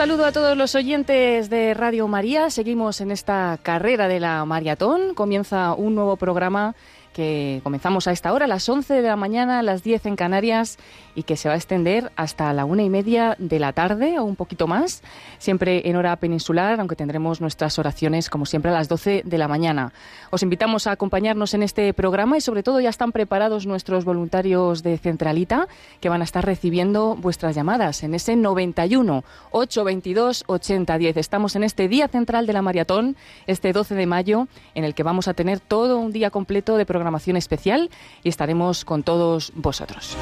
saludo a todos los oyentes de Radio María. Seguimos en esta carrera de la maratón. Comienza un nuevo programa que comenzamos a esta hora, a las 11 de la mañana, a las 10 en Canarias, y que se va a extender hasta la una y media de la tarde o un poquito más, siempre en hora peninsular, aunque tendremos nuestras oraciones como siempre a las 12 de la mañana. Os invitamos a acompañarnos en este programa y sobre todo ya están preparados nuestros voluntarios de Centralita que van a estar recibiendo vuestras llamadas en ese 91 822 8010. Estamos en este día central de la maratón, este 12 de mayo, en el que vamos a tener todo un día completo de programación especial y estaremos con todos vosotros.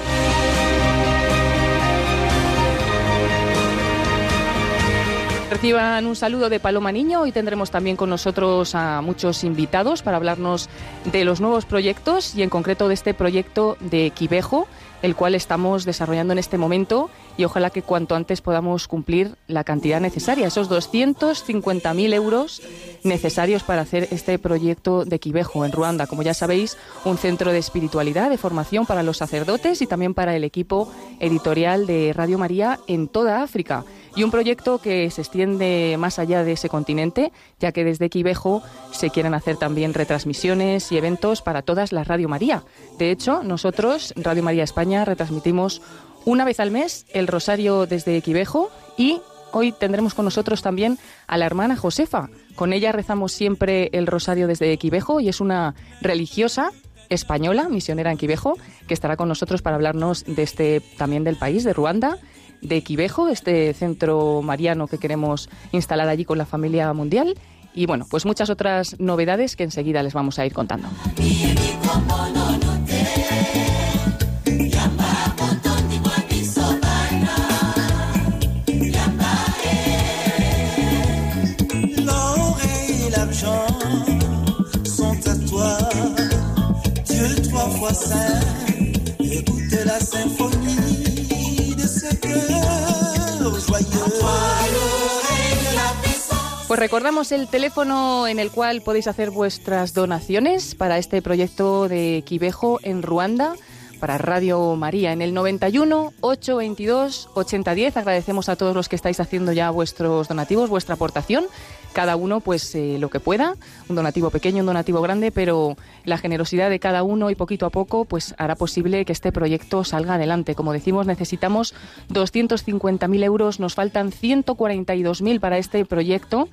Reciban un saludo de Paloma Niño. Hoy tendremos también con nosotros a muchos invitados para hablarnos de los nuevos proyectos y en concreto de este proyecto de Quivejo, el cual estamos desarrollando en este momento y ojalá que cuanto antes podamos cumplir la cantidad necesaria, esos 250.000 euros necesarios para hacer este proyecto de Quivejo en Ruanda. Como ya sabéis, un centro de espiritualidad, de formación para los sacerdotes y también para el equipo editorial de Radio María en toda África y un proyecto que se extiende más allá de ese continente, ya que desde Quivejo se quieren hacer también retransmisiones y eventos para todas las Radio María. De hecho, nosotros, Radio María España, retransmitimos una vez al mes el Rosario desde Quivejo y hoy tendremos con nosotros también a la hermana Josefa. Con ella rezamos siempre el Rosario desde Quivejo y es una religiosa española, misionera en Quivejo, que estará con nosotros para hablarnos de este también del país, de Ruanda de Quivejo, este centro mariano que queremos instalar allí con la familia mundial. Y bueno, pues muchas otras novedades que enseguida les vamos a ir contando. Pues recordamos el teléfono en el cual podéis hacer vuestras donaciones para este proyecto de Quivejo en Ruanda para Radio María en el 91 822 8010. Agradecemos a todos los que estáis haciendo ya vuestros donativos, vuestra aportación cada uno pues eh, lo que pueda, un donativo pequeño, un donativo grande, pero la generosidad de cada uno y poquito a poco pues hará posible que este proyecto salga adelante. Como decimos, necesitamos 250.000 euros, nos faltan 142.000 para este proyecto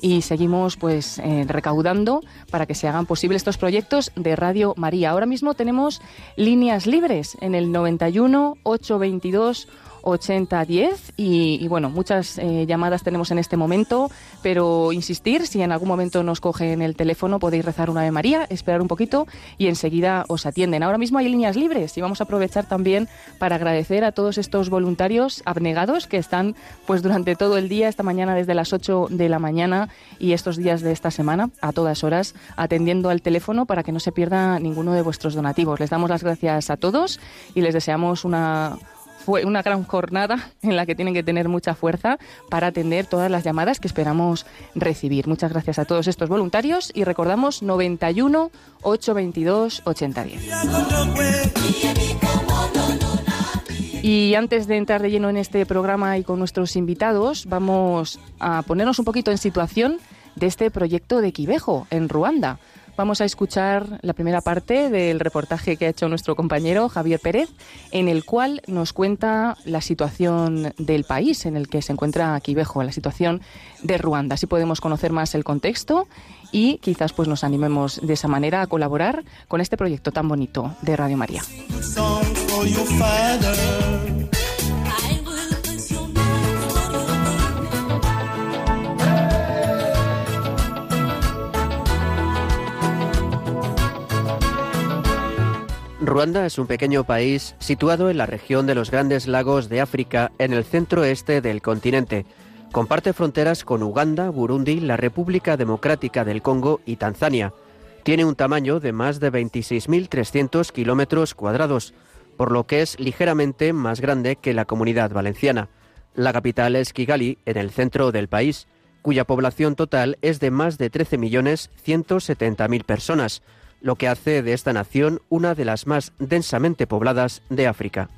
y seguimos pues eh, recaudando para que se hagan posibles estos proyectos de Radio María. Ahora mismo tenemos líneas libres en el 91 822 8010 y, y bueno, muchas eh, llamadas tenemos en este momento, pero insistir, si en algún momento nos cogen el teléfono podéis rezar una Ave María, esperar un poquito y enseguida os atienden. Ahora mismo hay líneas libres y vamos a aprovechar también para agradecer a todos estos voluntarios abnegados que están pues durante todo el día, esta mañana desde las 8 de la mañana y estos días de esta semana, a todas horas, atendiendo al teléfono para que no se pierda ninguno de vuestros donativos. Les damos las gracias a todos y les deseamos una una gran jornada en la que tienen que tener mucha fuerza para atender todas las llamadas que esperamos recibir. Muchas gracias a todos estos voluntarios y recordamos 91 822 8010. Y antes de entrar de lleno en este programa y con nuestros invitados, vamos a ponernos un poquito en situación de este proyecto de Quivejo en Ruanda. Vamos a escuchar la primera parte del reportaje que ha hecho nuestro compañero Javier Pérez, en el cual nos cuenta la situación del país en el que se encuentra Quivejo, la situación de Ruanda. Así podemos conocer más el contexto y quizás pues nos animemos de esa manera a colaborar con este proyecto tan bonito de Radio María. Ruanda es un pequeño país situado en la región de los Grandes Lagos de África, en el centro-este del continente. Comparte fronteras con Uganda, Burundi, la República Democrática del Congo y Tanzania. Tiene un tamaño de más de 26.300 kilómetros cuadrados, por lo que es ligeramente más grande que la comunidad valenciana. La capital es Kigali, en el centro del país, cuya población total es de más de 13.170.000 personas, lo que hace de esta nación una de las más densamente pobladas de África.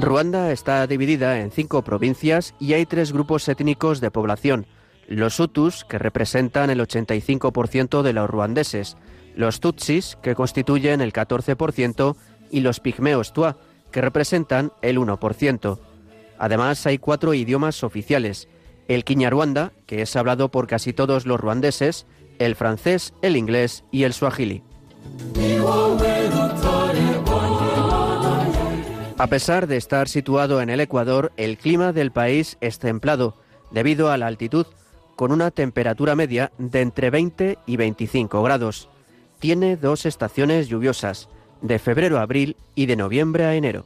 Ruanda está dividida en cinco provincias y hay tres grupos étnicos de población. Los Hutus, que representan el 85% de los ruandeses, los Tutsis, que constituyen el 14%, y los pigmeos Tua, que representan el 1%. Además, hay cuatro idiomas oficiales, el Kinyarwanda, que es hablado por casi todos los ruandeses, el francés, el inglés y el suajili. A pesar de estar situado en el Ecuador, el clima del país es templado, debido a la altitud, con una temperatura media de entre 20 y 25 grados. Tiene dos estaciones lluviosas, de febrero a abril y de noviembre a enero.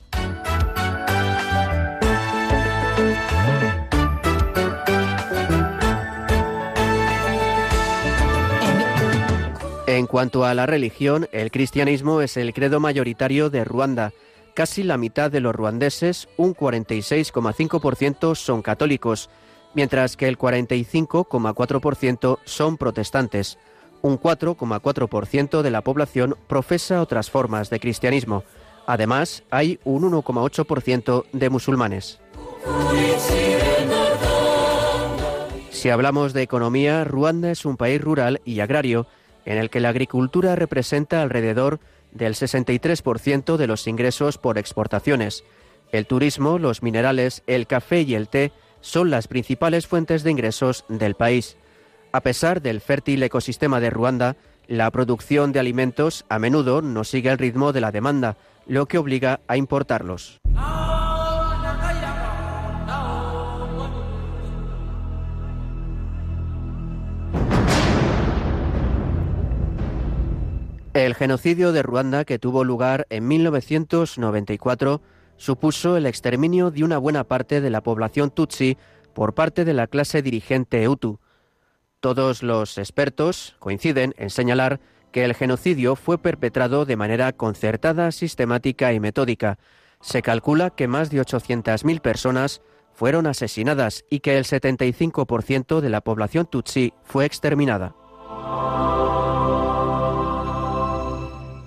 En cuanto a la religión, el cristianismo es el credo mayoritario de Ruanda. Casi la mitad de los ruandeses, un 46,5%, son católicos, mientras que el 45,4% son protestantes. Un 4,4% de la población profesa otras formas de cristianismo. Además, hay un 1,8% de musulmanes. Si hablamos de economía, Ruanda es un país rural y agrario en el que la agricultura representa alrededor del 63% de los ingresos por exportaciones. El turismo, los minerales, el café y el té son las principales fuentes de ingresos del país. A pesar del fértil ecosistema de Ruanda, la producción de alimentos a menudo no sigue el ritmo de la demanda, lo que obliga a importarlos. El genocidio de Ruanda, que tuvo lugar en 1994, supuso el exterminio de una buena parte de la población tutsi por parte de la clase dirigente Hutu. Todos los expertos coinciden en señalar que el genocidio fue perpetrado de manera concertada, sistemática y metódica. Se calcula que más de 800.000 personas fueron asesinadas y que el 75% de la población tutsi fue exterminada.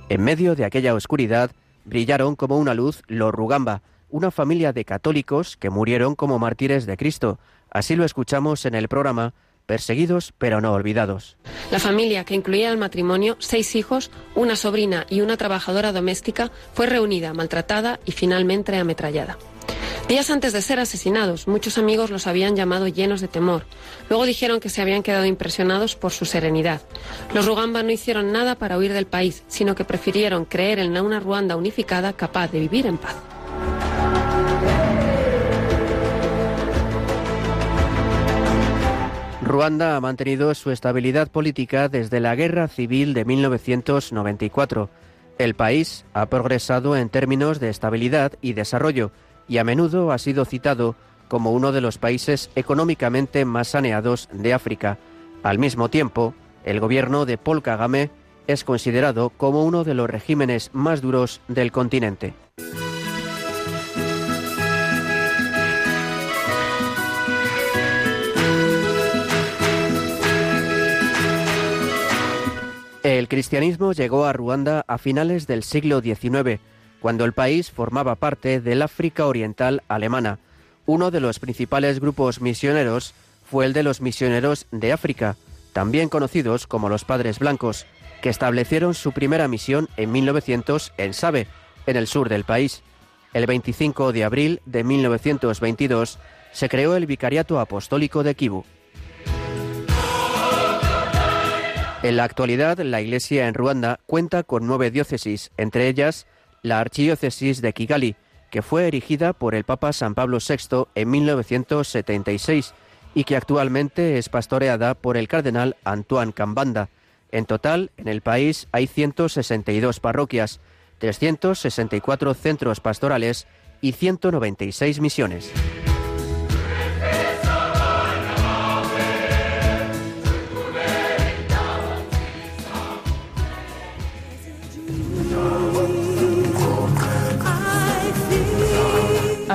En medio de aquella oscuridad brillaron como una luz los Rugamba, una familia de católicos que murieron como mártires de Cristo. Así lo escuchamos en el programa Perseguidos pero no olvidados. La familia, que incluía el matrimonio, seis hijos, una sobrina y una trabajadora doméstica, fue reunida, maltratada y finalmente ametrallada. Días antes de ser asesinados, muchos amigos los habían llamado llenos de temor. Luego dijeron que se habían quedado impresionados por su serenidad. Los Rugamba no hicieron nada para huir del país, sino que prefirieron creer en una Ruanda unificada capaz de vivir en paz. Ruanda ha mantenido su estabilidad política desde la Guerra Civil de 1994. El país ha progresado en términos de estabilidad y desarrollo y a menudo ha sido citado como uno de los países económicamente más saneados de África. Al mismo tiempo, el gobierno de Paul Kagame es considerado como uno de los regímenes más duros del continente. El cristianismo llegó a Ruanda a finales del siglo XIX cuando el país formaba parte del África Oriental Alemana. Uno de los principales grupos misioneros fue el de los misioneros de África, también conocidos como los Padres Blancos, que establecieron su primera misión en 1900 en Sabe, en el sur del país. El 25 de abril de 1922 se creó el Vicariato Apostólico de Kibu. En la actualidad, la Iglesia en Ruanda cuenta con nueve diócesis, entre ellas la archidiócesis de Kigali, que fue erigida por el Papa San Pablo VI en 1976 y que actualmente es pastoreada por el cardenal Antoine Cambanda. En total, en el país hay 162 parroquias, 364 centros pastorales y 196 misiones.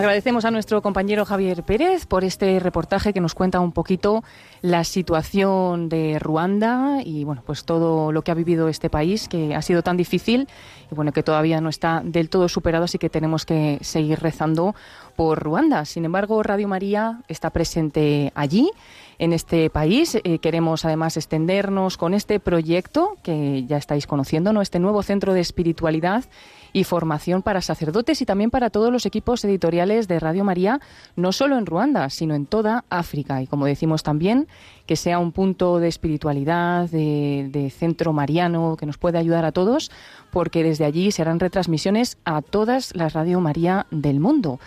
Agradecemos a nuestro compañero Javier Pérez por este reportaje que nos cuenta un poquito la situación de Ruanda y bueno, pues todo lo que ha vivido este país que ha sido tan difícil y bueno, que todavía no está del todo superado, así que tenemos que seguir rezando por Ruanda. Sin embargo, Radio María está presente allí en este país. Eh, queremos además extendernos con este proyecto que ya estáis conociendo, ¿no? Este nuevo centro de espiritualidad y formación para sacerdotes y también para todos los equipos editoriales de Radio María, no solo en Ruanda, sino en toda África. Y como decimos también, que sea un punto de espiritualidad, de, centro mariano, que nos pueda ayudar a todos, porque desde allí se harán retransmisiones a todas las Radio María del mundo.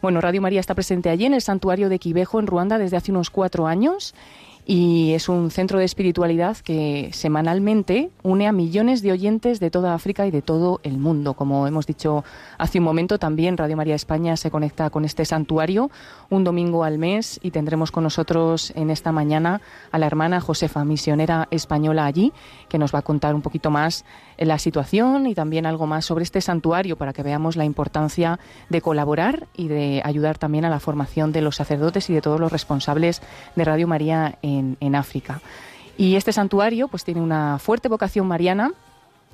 Bueno, Radio María está presente allí en el santuario de Quibejo, en Ruanda, desde hace unos cuatro años y es un centro de espiritualidad que semanalmente une a millones de oyentes de toda África y de todo el mundo. Como hemos dicho hace un momento, también Radio María España se conecta con este santuario un domingo al mes y tendremos con nosotros en esta mañana a la hermana Josefa, misionera española allí, que nos va a contar un poquito más la situación y también algo más sobre este santuario para que veamos la importancia de colaborar y de ayudar también a la formación de los sacerdotes y de todos los responsables de Radio María en, en África. Y este santuario pues tiene una fuerte vocación mariana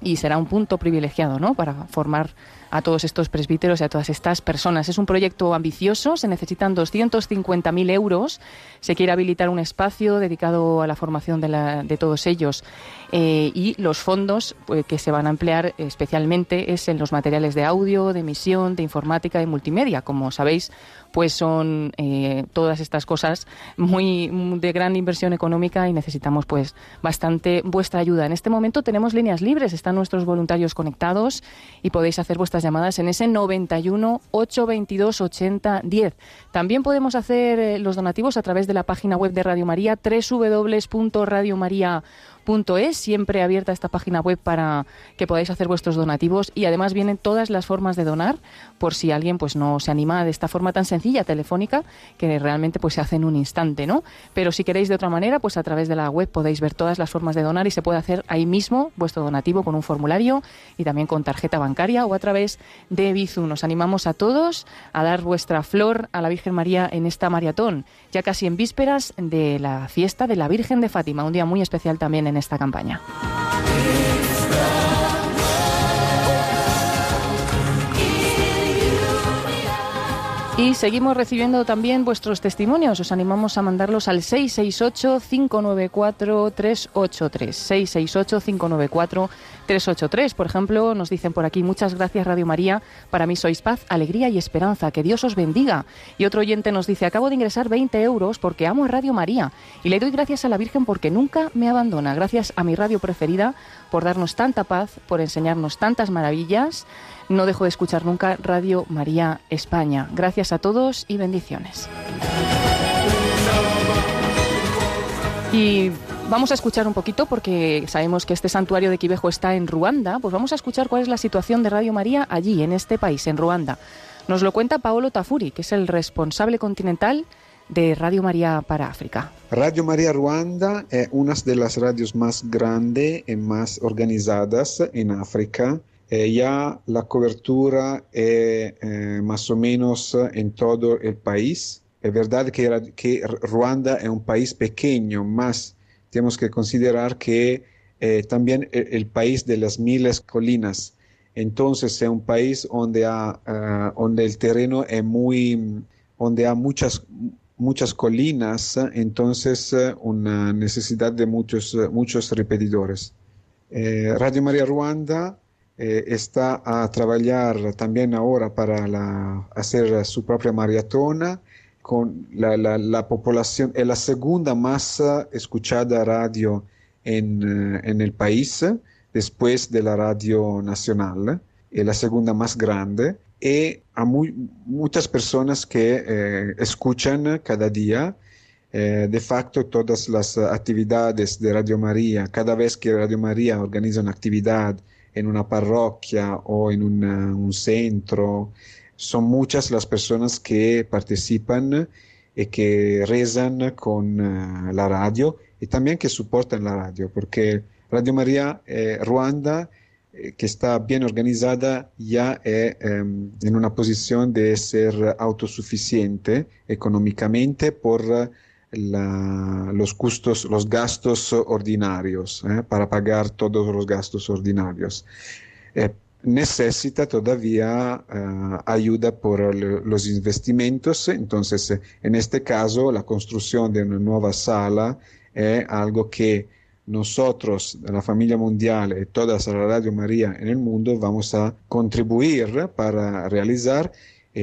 y será un punto privilegiado ¿no? para formar a todos estos presbíteros y a todas estas personas. Es un proyecto ambicioso, se necesitan 250.000 euros, se quiere habilitar un espacio dedicado a la formación de, todos ellos eh, y los fondos pues, que se van a emplear especialmente es en los materiales de audio, de emisión, de informática y multimedia. Como sabéis, pues son eh, todas estas cosas muy de gran inversión económica y necesitamos pues bastante vuestra ayuda. En este momento tenemos líneas libres, están nuestros voluntarios conectados y podéis hacer vuestras llamadas en ese 91 822 80 10. También podemos hacer eh, los donativos a través de la página web de Radio María www.radiomaria.com es siempre abierta esta página web para que podáis hacer vuestros donativos y además vienen todas las formas de donar por si alguien pues no se anima de esta forma tan sencilla telefónica que realmente pues se hace en un instante, ¿no? Pero si queréis de otra manera, pues a través de la web podéis ver todas las formas de donar y se puede hacer ahí mismo vuestro donativo con un formulario y también con tarjeta bancaria o a través de Bizu. Nos animamos a todos a dar vuestra flor a la Virgen María en esta maratón, ya casi en vísperas de la fiesta de la Virgen de Fátima, un día muy especial también esta campaña. Y seguimos recibiendo también vuestros testimonios. Os animamos a mandarlos al 668-594-383. 668-594-383. Por ejemplo, nos dicen por aquí, muchas gracias Radio María. Para mí sois paz, alegría y esperanza. Que Dios os bendiga. Y otro oyente nos dice, acabo de ingresar 20 euros porque amo a Radio María. Y le doy gracias a la Virgen porque nunca me abandona. Gracias a mi radio preferida por darnos tanta paz, por enseñarnos tantas maravillas. No dejo de escuchar nunca Radio María España. Gracias a todos y bendiciones. Y vamos a escuchar un poquito, porque sabemos que este santuario de Quibejo está en Ruanda, pues vamos a escuchar cuál es la situación de Radio María allí, en este país, en Ruanda. Nos lo cuenta Paolo Tafuri, que es el responsable continental de Radio María para África. Radio María Ruanda es una de las radios más grandes y más organizadas en África eh, ya la cobertura es eh, más o menos en todo el país. Es verdad que, que Ruanda es un país pequeño, más tenemos que considerar que eh, también el, el, país de las miles colinas. Entonces es un país donde, ha, donde el terreno es muy, donde hay muchas, muchas colinas, entonces una necesidad de muchos, muchos repetidores. Radio María Ruanda eh, está a trabajar también ahora para hacer su propia maratona con la, la, población, es la segunda más escuchada radio en, eh, en, el país, después de la radio nacional, es la segunda más grande, y hay muchas personas que eh, escuchan cada día. de facto, todas las actividades de Radio María, cada vez que Radio María organiza una actividad, en una parroquia o en un centro. Son muchas las personas que participan y que rezan con eh, la radio y también que soportan la radio, porque Radio María eh, Ruanda eh, que está bien organizada ya es em, en una posición de ser autosuficiente económicamente por los, costos, los gastos ordinarios, eh, para pagar todos los gastos ordinarios. Eh, necesita todavía ayuda por los investimentos, entonces en este caso la construcción de una nueva sala es algo que nosotros, la familia mundial y toda la Radio María en el mundo vamos a contribuir para realizar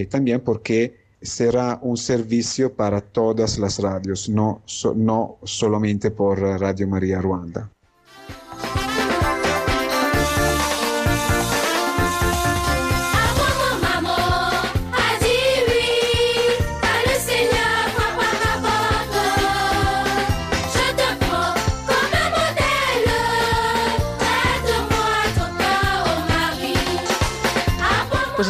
también porque será un servicio para todas las radios, no, no solamente por Radio María Ruanda.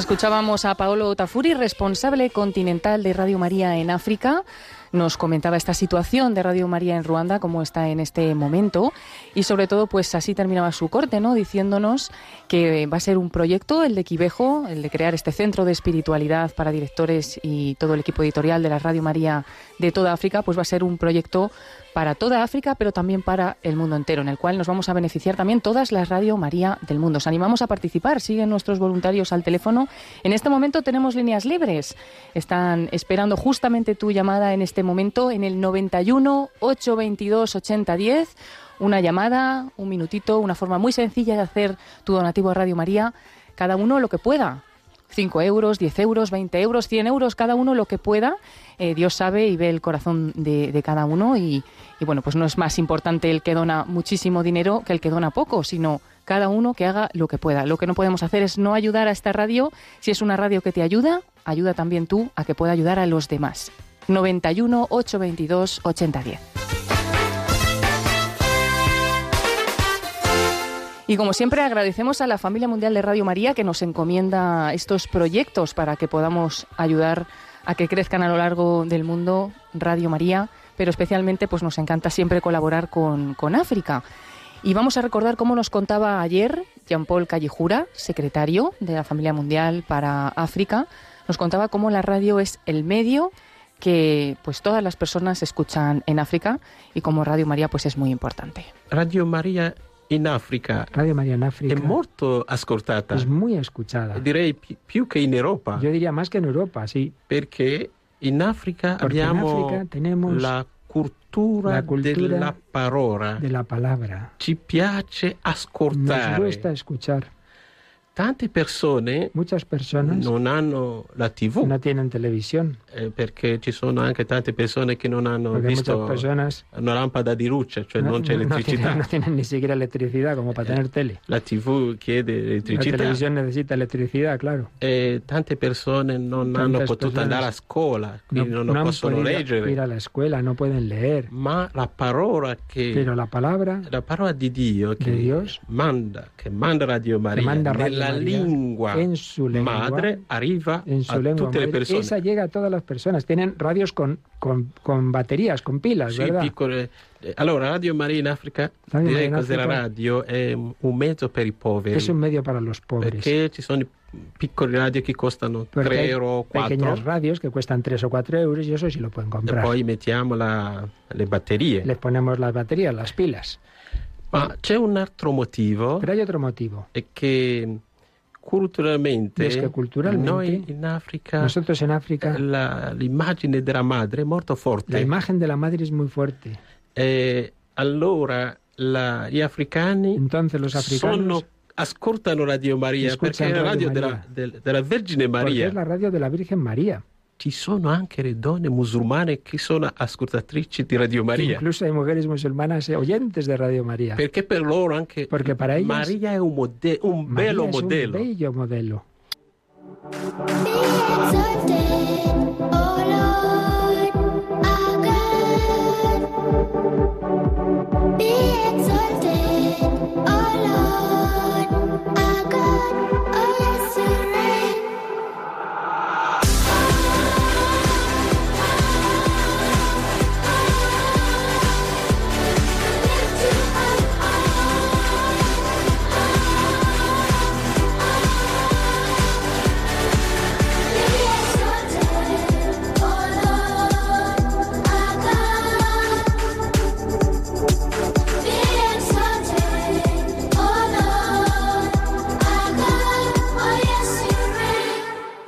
Escuchábamos a Paolo Tafuri, responsable continental de Radio María en África. Nos comentaba esta situación de Radio María en Ruanda, cómo está en este momento. Y sobre todo, pues así terminaba su corte, ¿no? Diciéndonos que va a ser un proyecto, el de Quivejo, el de crear este centro de espiritualidad para directores y todo el equipo editorial de la Radio María de toda África, pues va a ser un proyecto para toda África, pero también para el mundo entero, en el cual nos vamos a beneficiar también todas las Radio María del mundo. Os animamos a participar, siguen nuestros voluntarios al teléfono. En este momento tenemos líneas libres. Están esperando justamente tu llamada en este momento en el 91 822 8010. Una llamada, un minutito, una forma muy sencilla de hacer tu donativo a Radio María. Cada uno lo que pueda. 5 euros, 10 euros, 20 euros, 100 euros, cada uno lo que pueda. Eh, Dios sabe y ve el corazón de, cada uno y, y, bueno, pues no es más importante el que dona muchísimo dinero que el que dona poco, sino cada uno que haga lo que pueda. Lo que no podemos hacer es no ayudar a esta radio. Si es una radio que te ayuda, ayuda también tú a que pueda ayudar a los demás. 91 822 8010. Y como siempre agradecemos a la familia mundial de Radio María que nos encomienda estos proyectos para que podamos ayudar a que crezcan a lo largo del mundo Radio María, pero especialmente pues nos encanta siempre colaborar con, con África. Y vamos a recordar cómo nos contaba ayer Jean-Paul Callejura, secretario de la Familia Mundial para África, nos contaba cómo la radio es el medio que pues todas las personas escuchan en África y como Radio María pues es muy importante. Radio María in Africa Radio María en África è molto ascoltata. es muy escuchada. Direi pi- più che in Europa, Yo diría más que en Europa, sí. perché in Africa Porque en abbiamo África tenemos la cultura, la cultura della parola. de la palabra. Ci piace Nos ascoltare. gusta escuchar. Tante persone Muchas personas non hanno la TV no tienen televisión, eh, perché ci sono anche tante persone che non hanno porque visto personas una lampada di luce, cioè no, non c'è no elettricità. tienen, no tienen ni siquiera electricidad como para tener tele. La TV chiede La elettricità. televisión necesita electricidad, claro. E tante persone non Tantas hanno potuto andare a scuola, quindi non, han possono leggere. ir a la escuela, no pueden leer. Ma la parola che Pero la palabra la parola di Dio che Dios, manda, che manda Radio Maria manda Radio nella María lingua en su lengua, madre arriva en su a lengua le madre, persone. esa llega a todas las personas. Tienen radios con, con, con baterías, con pilas, Sì, ¿verdad? piccole. eh, Allora, Radio Maria in Africa, Radio direi cos'è la radio, è un mezzo per i poveri. Es un medio para los pobres. Perché ci sono piccoli radio che costano Porque 3 hay euro, 4 pequeñas radios que cuestan 3 o 4 euros y eso sí lo pueden e comprar. poi mettiamo la- le batterie. Les ponemos las baterías, las pilas. Ma c'è un altro motivo, Pero hay otro motivo. è che culturalmente, Es que culturalmente, noi in Africa Nosotros en África, la- l'immagine della madre è molto forte. la imagen de la madre es muy fuerte. Allora la- gli africani Entonces los africanos, sono, ascoltano Radio la radio Radio Vergine porque Maria. es la radio de la Virgen María. Ci sono anche le donne musulmane che sono ascoltatrici di Radio Maria. Incluso hay mujeres musulmanas oyentes de Radio María. Perché per loro anche Porque para ellas Maria è un, mode- un María bello es un modello. bello modelo. Be exalted, O Lord, our God.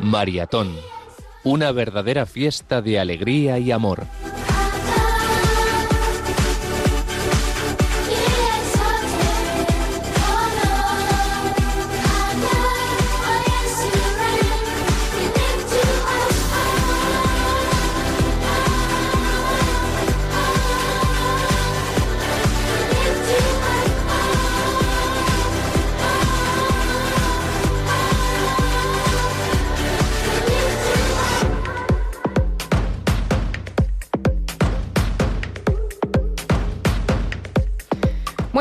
Maratón. Una verdadera fiesta de alegría y amor.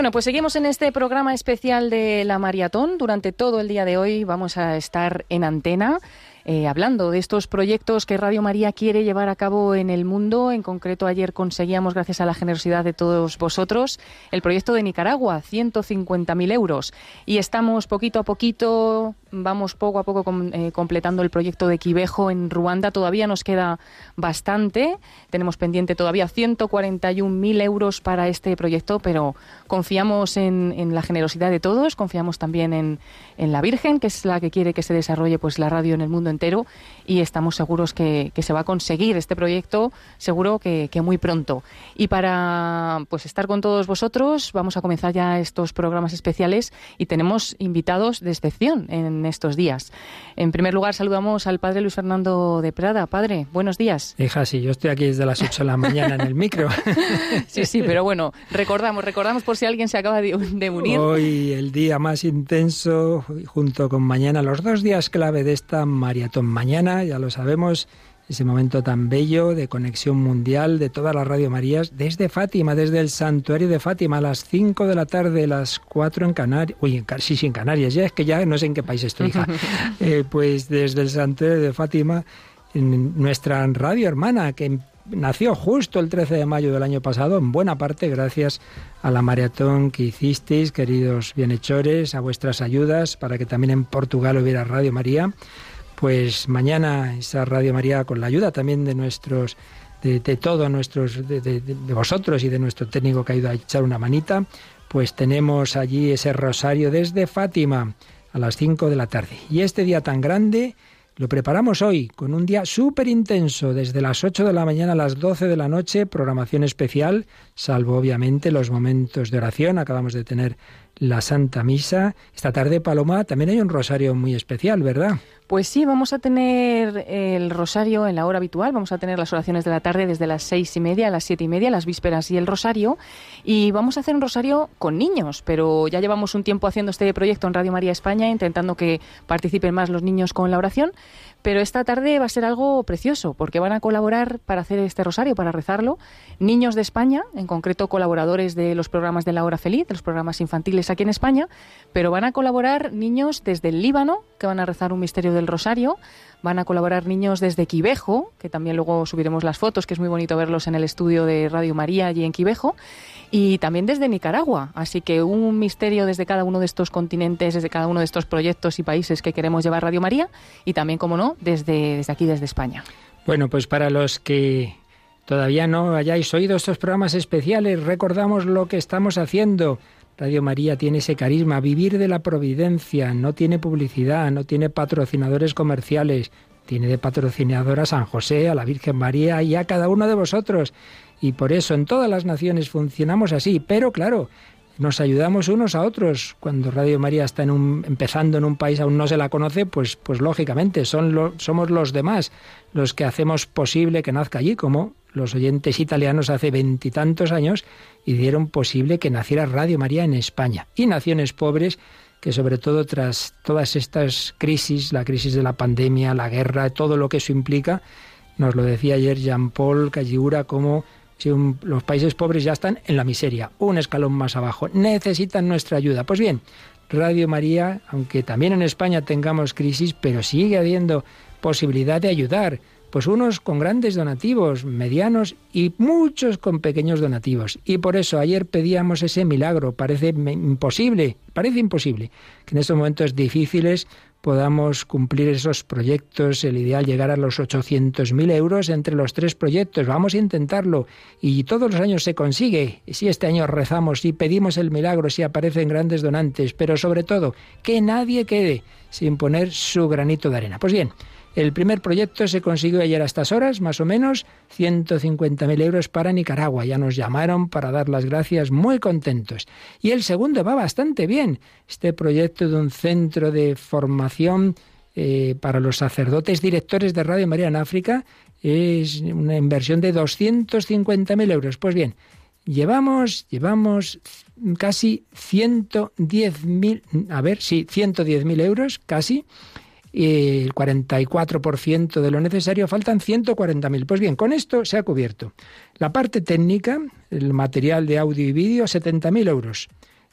Bueno, pues seguimos en este programa especial de la maratón. Durante todo el día de hoy vamos a estar en antena. eh, hablando de estos proyectos que Radio María quiere llevar a cabo en el mundo. En concreto, ayer conseguíamos, gracias a la generosidad de todos vosotros, el proyecto de Nicaragua, 150.000 euros. Y estamos poquito a poquito, vamos poco a poco com- eh, completando el proyecto de Quivejo en Ruanda. Todavía nos queda bastante. Tenemos pendiente todavía 141.000 euros para este proyecto, pero confiamos en, en la generosidad de todos, confiamos también en, en la Virgen, que es la que quiere que se desarrolle pues la radio en el mundo entero, y estamos seguros que, que se va a conseguir este proyecto, seguro que, que muy pronto. Y para pues estar con todos vosotros, vamos a comenzar ya estos programas especiales y tenemos invitados de excepción en estos días. En primer lugar, saludamos al padre Luis Fernando de Prada. Padre, buenos días. Hija, sí, yo estoy aquí desde las 8 de la mañana en el micro. Sí, sí, pero bueno, recordamos, recordamos por si alguien se acaba de, de unir. Hoy el día más intenso, junto con mañana, los dos días clave de esta maratón. Mañana, ya lo sabemos, ese momento tan bello de conexión mundial de todas las Radio Marías desde Fátima, desde el santuario de Fátima, a las 5 de la tarde, las 4 en Canarias. Uy, en, sí, sí, en Canarias, ya es que ya no sé en qué país estoy, hija. Eh, pues desde el santuario de Fátima, en nuestra radio hermana, que nació justo el 13 de mayo del año pasado, en buena parte gracias a la maratón que hicisteis, queridos bienhechores, a vuestras ayudas, para que también en Portugal hubiera Radio María. Pues mañana esa Radio María, con la ayuda también de nuestros, de, todos nuestros, de, de- de vosotros y de nuestro técnico que ha ido a echar una manita, pues tenemos allí ese rosario desde Fátima a las 5 de la tarde. Y este día tan grande lo preparamos hoy con un día súper intenso, desde las 8 de la mañana a las 12 de la noche, programación especial, salvo obviamente los momentos de oración. Acabamos de tener la Santa Misa. Esta tarde, Paloma, también hay un rosario muy especial, ¿verdad? Pues sí, vamos a tener el rosario en la hora habitual, vamos a tener las oraciones de la tarde desde las seis y media a las siete y media, las vísperas y el rosario, y vamos a hacer un rosario con niños, pero ya llevamos un tiempo haciendo este proyecto en Radio María España, intentando que participen más los niños con la oración, pero esta tarde va a ser algo precioso, porque van a colaborar para hacer este rosario, para rezarlo, niños de España, en concreto colaboradores de los programas de la hora feliz, de los programas infantiles aquí en España, pero van a colaborar niños desde el Líbano, que van a rezar un misterio del Rosario, van a colaborar niños desde Quivejo, que también luego subiremos las fotos, que es muy bonito verlos en el estudio de Radio María allí en Quivejo, y también desde Nicaragua. Así que un misterio desde cada uno de estos continentes, desde cada uno de estos proyectos y países que queremos llevar Radio María, y también, como no, desde, desde aquí, desde España. Bueno, pues para los que todavía no hayáis oído estos programas especiales, recordamos lo que estamos haciendo. Radio María tiene ese carisma, vivir de la providencia, no tiene publicidad, no tiene patrocinadores comerciales, tiene de patrocinador a San José, a la Virgen María y a cada uno de vosotros. Y por eso en todas las naciones funcionamos así, pero claro, nos ayudamos unos a otros. Cuando Radio María está en un, empezando en un país aún no se la conoce, pues, pues lógicamente son somos los demás los que hacemos posible que nazca allí, como los oyentes italianos hace veintitantos años hicieron posible que naciera Radio María en España. Y naciones pobres que sobre todo tras todas estas crisis, la crisis de la pandemia, la guerra, todo lo que eso implica, nos lo decía ayer Jean-Paul Calliura, como si un- los países pobres ya están en la miseria, un escalón más abajo, necesitan nuestra ayuda. Pues bien, Radio María, aunque también en España tengamos crisis, pero sigue habiendo posibilidad de ayudar. Pues unos con grandes donativos, medianos y muchos con pequeños donativos. Y por eso ayer pedíamos ese milagro. Parece imposible, parece imposible que en estos momentos difíciles podamos cumplir esos proyectos, el ideal llegar a los 800.000 euros entre los tres proyectos. Vamos a intentarlo y todos los años se consigue. Si este año rezamos, si pedimos el milagro, si aparecen grandes donantes, pero sobre todo que nadie quede sin poner su granito de arena. Pues bien, El primer proyecto se consiguió ayer a estas horas, más o menos, 150.000 euros para Nicaragua. Ya nos llamaron para dar las gracias muy contentos. Y el segundo va bastante bien. Este proyecto de un centro de formación eh, para los sacerdotes directores de Radio María en África es una inversión de 250.000 euros. Pues bien, llevamos, llevamos casi 110.000, a ver, sí, 110.000 euros, casi, y el 44% de lo necesario, faltan 140.000. Pues bien, con esto se ha cubierto. La parte técnica, el material de audio y vídeo, 70.000 euros.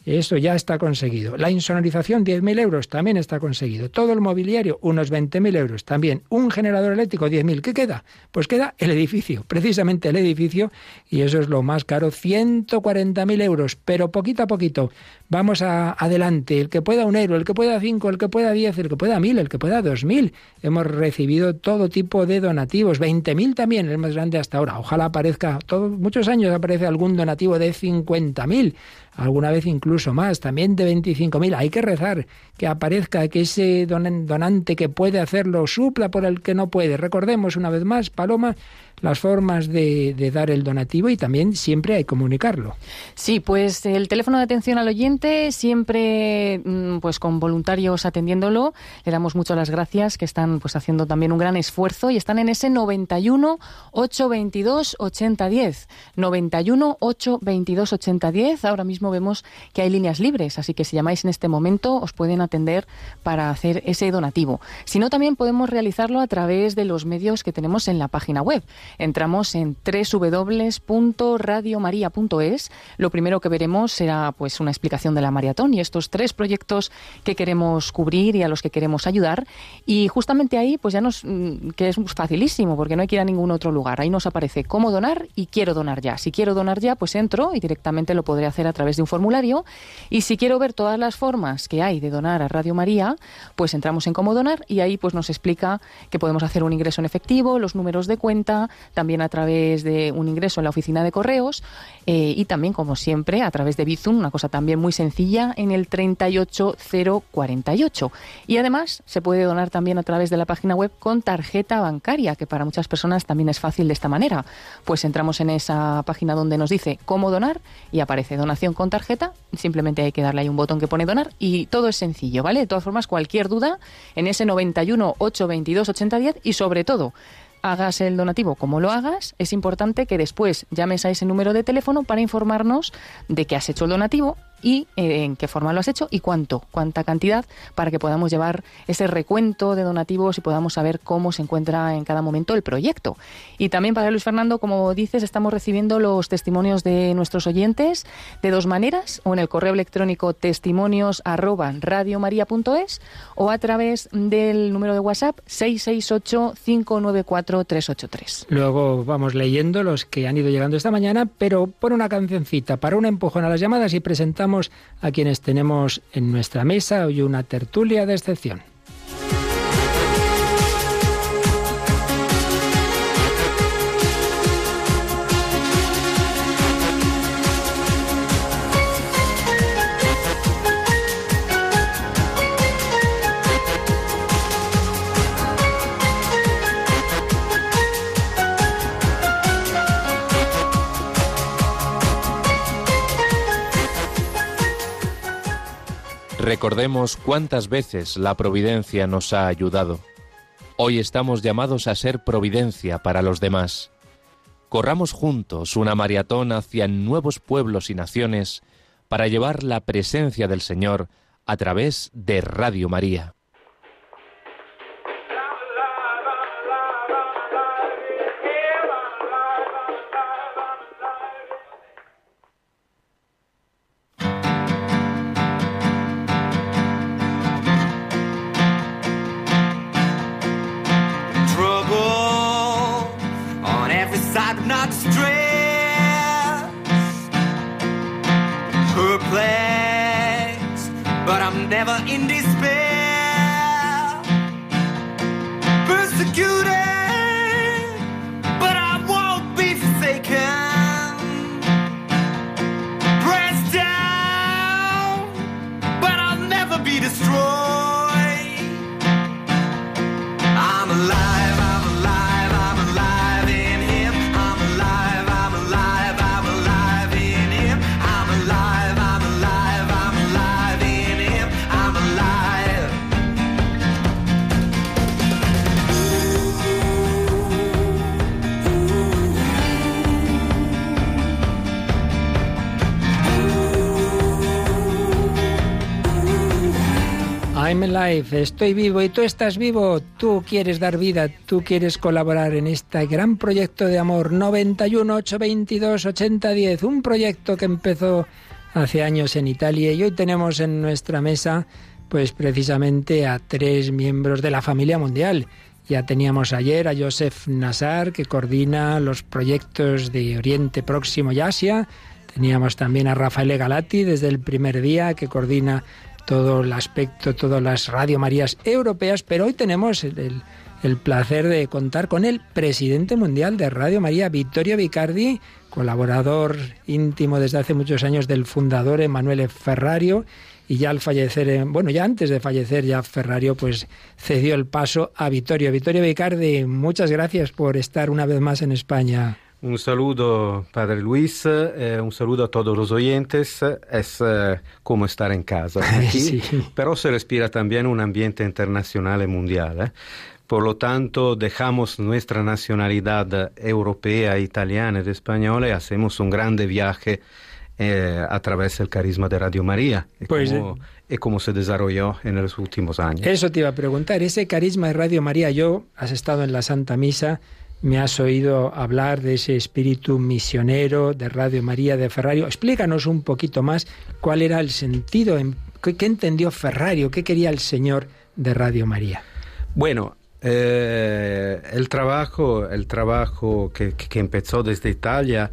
Eso ya está conseguido. La insonorización, 10.000 euros, también está conseguido. Todo el mobiliario, unos 20.000 euros, también. Un generador eléctrico, 10.000. ¿Qué queda? Pues queda el edificio, precisamente el edificio, y eso es lo más caro, 140.000 euros, pero poquito a poquito. Vamos a, adelante. El que pueda un euro, el que pueda cinco, el que pueda diez, el que pueda mil, el que pueda dos mil. Hemos recibido todo tipo de donativos. 20.000 también, el más grande hasta ahora. Ojalá aparezca, todos, muchos años aparece algún donativo de 50.000 alguna vez incluso más, también de 25.000. Hay que rezar que aparezca, que ese donante que puede hacerlo supla por el que no puede. Recordemos una vez más, Paloma, las formas de, dar el donativo y también siempre hay que comunicarlo. Sí, pues el teléfono de atención al oyente siempre mm, pues con voluntarios atendiéndolo. Le damos muchas las gracias que están pues haciendo también un gran esfuerzo y están en ese 91 822 8010. 91 822 8010. Ahora mismo vemos que hay líneas libres, así que si llamáis en este momento os pueden atender para hacer ese donativo. Si no, también podemos realizarlo a través de los medios que tenemos en la página web entramos en www.radiomaria.es. Lo primero que veremos será pues una explicación de la maratón y estos tres proyectos que queremos cubrir y a los que queremos ayudar. Y justamente ahí, pues ya nos mm, que es facilísimo porque no hay que ir a ningún otro lugar. Ahí nos aparece cómo donar y quiero donar ya. Si quiero donar ya, pues entro y directamente lo podré hacer a través de un formulario. Y si quiero ver todas las formas que hay de donar a Radio María, pues entramos en cómo donar y ahí pues nos explica que podemos hacer un ingreso en efectivo, los números de cuenta, también a través de un ingreso en la oficina de correos eh, y también, como siempre, a través de Bizum, una cosa también muy sencilla, en el 38048. Y además se puede donar también a través de la página web con tarjeta bancaria, que para muchas personas también es fácil de esta manera. Pues entramos en esa página donde nos dice cómo donar y aparece donación con tarjeta, simplemente hay que darle ahí un botón que pone donar y todo es sencillo, ¿vale? De todas formas, cualquier duda en ese 91 822 8010 y sobre todo hagas el donativo como lo hagas, es importante que después llames a ese número de teléfono para informarnos de que has hecho el donativo y eh, en qué forma lo has hecho y cuánto, cuánta cantidad, para que podamos llevar ese recuento de donativos y podamos saber cómo se encuentra en cada momento el proyecto. Y también para Luis Fernando, como dices, estamos recibiendo los testimonios de nuestros oyentes de dos maneras, o en el correo electrónico testimonios arroba o a través del número de WhatsApp 668-594-383. Luego vamos leyendo los que han ido llegando esta mañana, pero pon una cancioncita para un empujón a las llamadas y presentamos a quienes tenemos en nuestra mesa hoy una tertulia de excepción. Recordemos cuántas veces la providencia nos ha ayudado. Hoy estamos llamados a ser providencia para los demás. Corramos juntos una maratón hacia nuevos pueblos y naciones para llevar la presencia del Señor a través de Radio María. Never in I'm alive, estoy vivo y tú estás vivo. Tú quieres dar vida, tú quieres colaborar en este gran proyecto de amor 91 822 8010, un proyecto que empezó hace años en Italia y hoy tenemos en nuestra mesa pues precisamente a tres miembros de la familia mundial. Ya teníamos ayer a Joseph Nassar, que coordina los proyectos de Oriente Próximo y Asia. Teníamos también a Rafael Galati desde el primer día, que coordina todo el aspecto, todas las Radio Marías europeas, pero hoy tenemos el, el- placer de contar con el presidente mundial de Radio María, Vittorio Vicardi, colaborador íntimo desde hace muchos años del fundador Emanuele Ferrario, y ya al fallecer, eh, bueno, ya antes de fallecer, ya Ferrario pues cedió el paso a Vittorio. Vittorio Vicardi, muchas gracias por estar una vez más en España. Un saludo, Padre Luis, eh, un saludo a todos los oyentes. Es eh, como estar en casa aquí, Sí. pero se respira también un ambiente internacional y mundial. eh. Por lo tanto, dejamos nuestra nacionalidad europea, italiana y española y hacemos un grande viaje eh, a través del carisma de Radio María y, Pues, cómo, y cómo se desarrolló en los últimos años. Eso te iba a preguntar, ese carisma de Radio María, yo, has estado en la Santa Misa, me has oído hablar de ese espíritu misionero de Radio María de Ferrario. Explícanos un poquito más cuál era el sentido, en- qué, qué entendió Ferrario, qué quería el Señor de Radio María. Bueno, eh, el trabajo, el trabajo que empezó desde Italia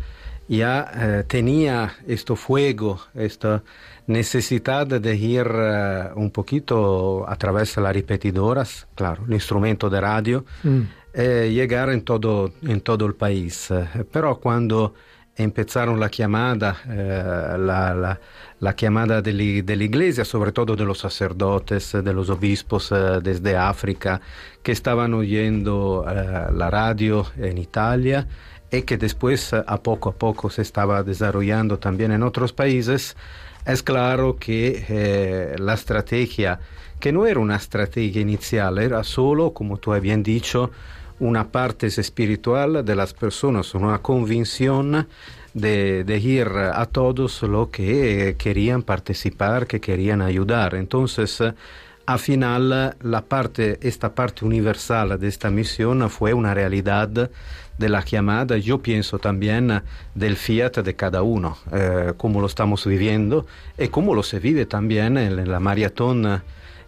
ya eh, tenía este fuego, esta necesidad de ir eh, un poquito a través de las repetidoras, claro, el instrumento de radio, Mm. Eh, llegar en todo, en todo el país. Eh, Pero la llamada, eh, la, la- la llamada de de la los sacerdotes, de los obispos eh, desde África, que estaban oyendo eh, la radio en Italia y que después eh, a poco a poco se estaba desarrollando también en otros países, es claro que eh, la estrategia, que no era una estrategia inicial, era solo, como tú habías bien dicho, una parte espiritual de las personas, una convicción de, de ir a todos los que querían participar, que querían ayudar. Entonces, al final, la parte, esta parte universal de esta misión fue una realidad de la llamada, yo pienso también del fiat de cada uno, eh, cómo lo estamos viviendo y cómo lo se vive también en la maratón